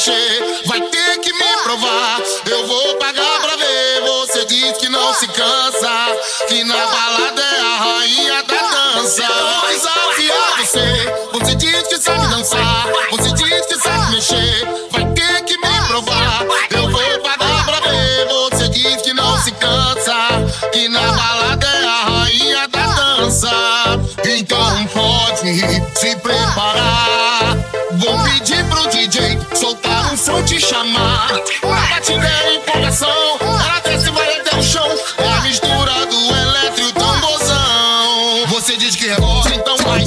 mexer, vai ter que me provar. Eu vou pagar pra ver. Você diz que não se cansa, que na balada é a rainha da dança. Vou desafiar você. Você diz que sabe dançar. Você diz que sabe mexer, vai ter que me provar. Eu vou pagar pra ver. Você diz que não se cansa, que na balada é a rainha da dança. Então pode se preparar. Vou pedir pro DJ soltar um som te chamar. A batida empolgação, ela desce e vai até o chão. É a mistura do eletro e o tamborzão. Você diz que rebola, então vai,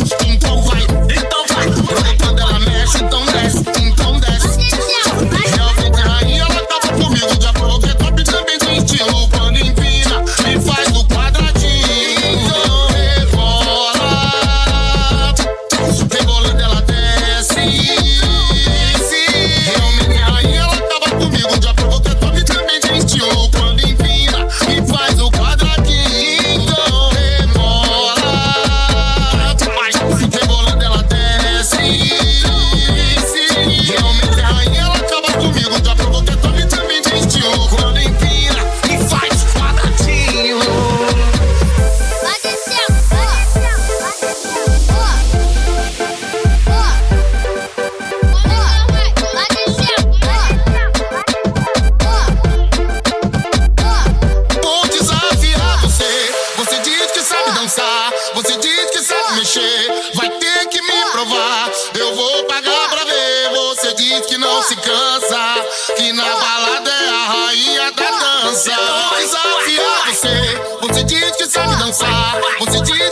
Vai ter que me provar. Eu vou pagar pra ver. Você diz que não se cansa, que na balada é a rainha da dança. Vou desafiar você. Você diz que sabe dançar, você diz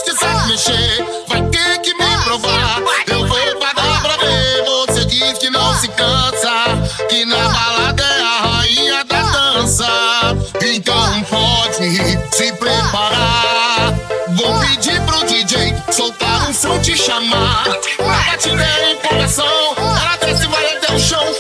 Soltar um som te chamar. Bate em coração. Ela desce, vai até o chão.